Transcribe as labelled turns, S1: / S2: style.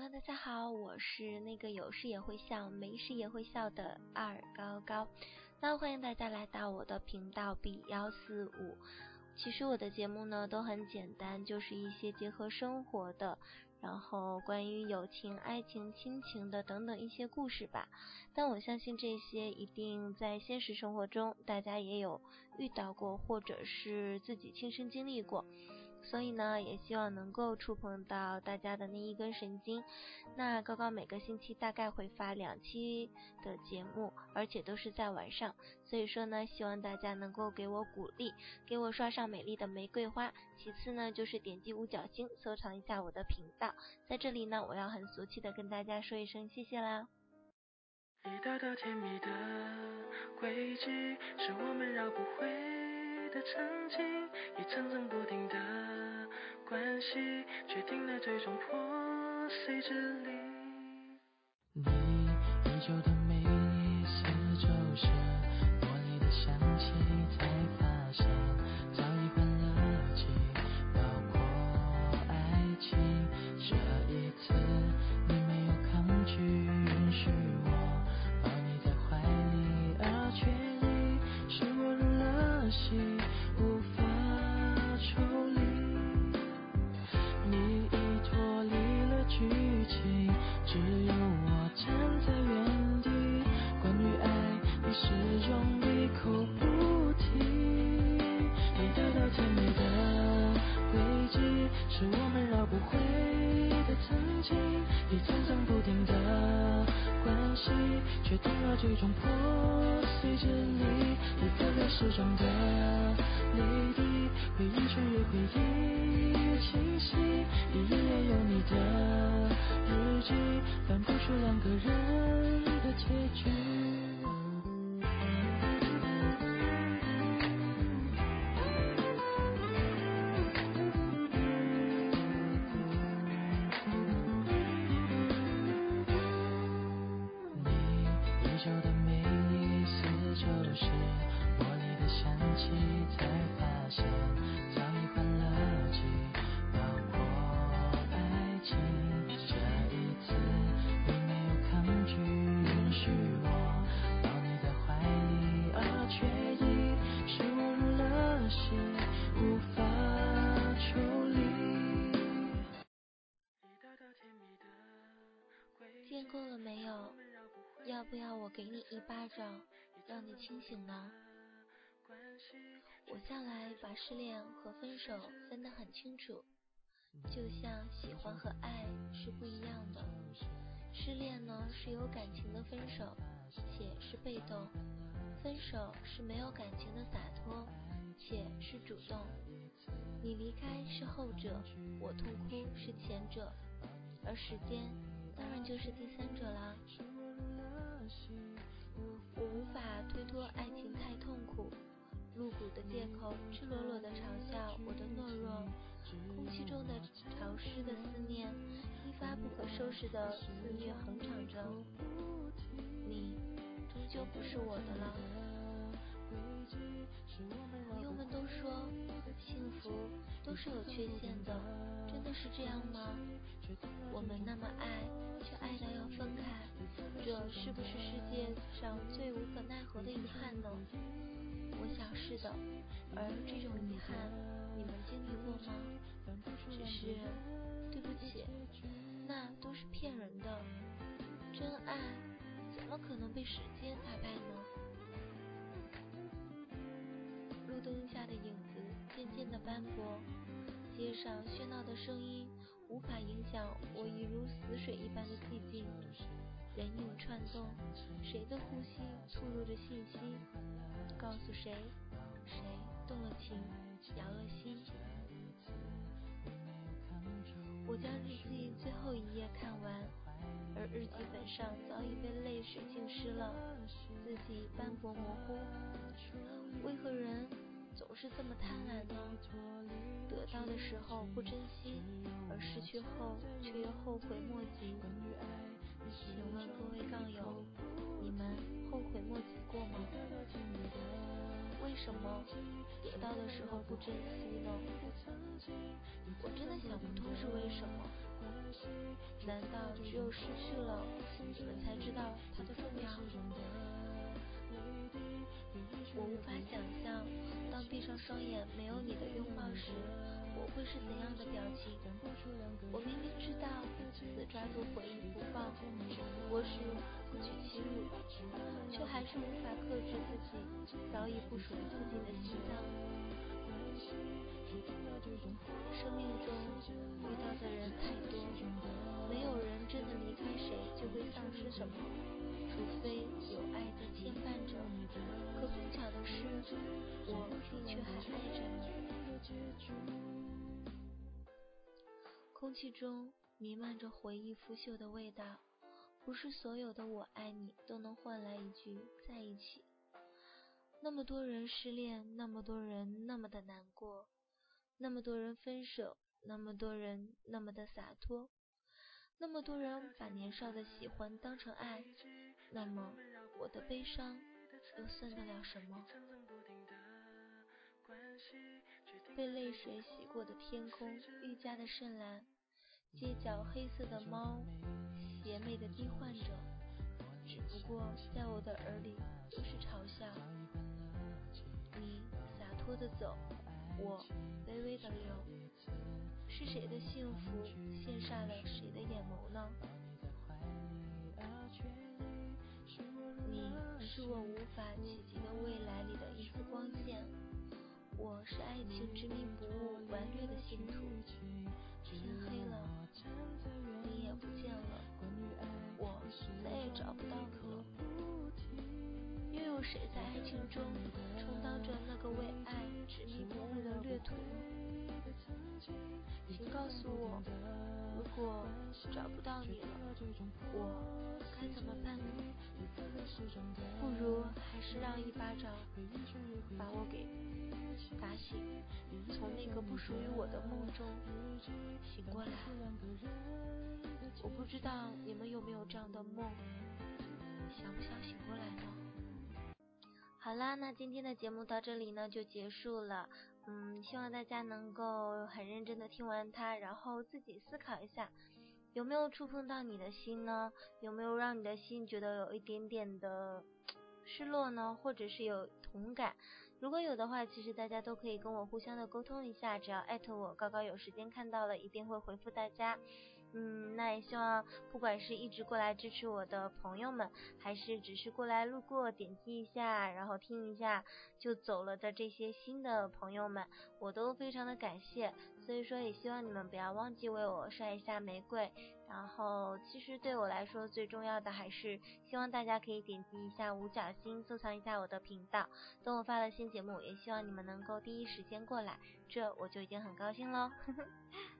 S1: 大家好，我是那个有事也会笑，没事也会笑的二高高。那欢迎大家来到我的频道 B 幺四五。其实我的节目呢都很简单，就是一些结合生活的。然后关于友情、爱情、亲情的等等一些故事吧，但我相信这些一定在现实生活中大家也有遇到过，或者是自己亲身经历过。所以呢，也希望能够触碰到大家的那一根神经。那高高每个星期大概会发两期的节目，而且都是在晚上。所以说呢，希望大家能够给我鼓励，给我刷上美丽的玫瑰花。其次呢，就是点击五角星，收藏一下我的频道。在这里呢，我要很俗气的跟大家说一声谢谢啦。一道道甜蜜的轨迹，是我们绕不回。的曾经，一层层不停的关系，决定了最终破碎之理。你依旧的每一次周是茉莉的香气，才发现最终破碎支离，一颗颗失踪的泪滴，回忆却越回忆越清晰，一页页有你的日记，翻不出两个人的结局。久的每一次，就是握你的香气，才发现早已换了季，包括爱情。这一次，你没有抗拒，允许我抱你的怀里，而却已是我入了戏，无法处理。见过了没有？要不要我给你一巴掌，让你清醒呢？我向来把失恋和分手分得很清楚，就像喜欢和爱是不一样的。失恋呢是有感情的分手，且是被动；分手是没有感情的洒脱，且是主动。你离开是后者，我痛哭是前者，而时间。当然就是第三者啦。我无法推脱爱情太痛苦，露骨的借口，赤裸裸的嘲笑我的懦弱，空气中的潮湿的思念，一发不可收拾的肆虐横躺着。你终究不是我的了。朋友们都说幸福都是有缺陷的，真的是这样吗？我们那么爱，却爱到要分开，这是不是世界上最无可奈何的遗憾呢？我想是的，而这种遗憾你们经历过吗？只是对不起，那都是骗人的，真爱怎么可能被时间打败呢？影子渐渐的斑驳，街上喧闹的声音无法影响我已如死水一般的寂静。人影串动，谁的呼吸吐露着信息，告诉谁，谁动了情，摇了心。我将日记最后一页看完，而日记本上早已被泪水浸湿了，字迹斑驳模糊。是这么贪婪呢？得到的时候不珍惜，而失去后却又后悔莫及。请问各位杠友，你们后悔莫及过吗？为什么得到的时候不珍惜呢？我真的想不通是为什么。
S2: 难道只有失去了，你们才知道它的重要？我无法想象，闭上双眼没有你的拥抱时，我会是怎样的表情。我明明知道，死抓住回忆不放，我是自取其辱，却还是无法克制自己早已不属于自己的心脏。生命中遇到的人太多，真的离开谁就会丧失什么，除非有爱在牵绊着。可碰巧的是，我的确还爱着你。空气中弥漫着回忆腐朽的味道，不是所有的我爱你都能换来一句在一起。那么多人失恋，那么多人那么的难过，那么多人分手，那么多人那么的洒脱，那么多人把年少的喜欢当成爱，那么我的悲伤。又算得了什么？被泪水洗过的天空愈加的深蓝，街角黑色的猫邪魅的低唤着，只不过在我的耳里都是嘲笑。你洒脱的走，我卑微的流，是谁的幸福羡煞了谁的眼眸呢？你是我无法企及的未来里的一丝光线。我是爱情执迷不悟、顽劣的信徒。天黑了，你也不见了，我再也找不到你了。又有谁在爱情中着那个为爱执迷不悟的掠夺？请告诉我，如果找不到你了，我该怎么办呢？不如还是让一巴掌把我给打醒，从那个不属于我的梦中醒过来。我不知道你们有没有这样的梦，想不想醒过来呢？好啦，那今天的节目到这里呢就结束了。嗯，希望大家能够很认真的听完它，然后自己思考一下，有没有触碰到你的心呢？有没有让你的心觉得有一点点的失落呢？或者是有同感？如果有的话，其实大家都可以跟我互相的沟通一下，只要艾特我，高高有时间看到了一定会回复大家。嗯，那也希望不管是一直过来支持我的朋友们，还是只是过来路过点击一下，然后听一下就走了的这些新的朋友们，我都非常的感谢。所以说，也希望你们不要忘记为我刷一下玫瑰。然后，其实对我来说最重要的还是希望大家可以点击一下五角星，收藏一下我的频道。等我发了新节目，也希望你们能够第一时间过来，这我就已经很高兴喽。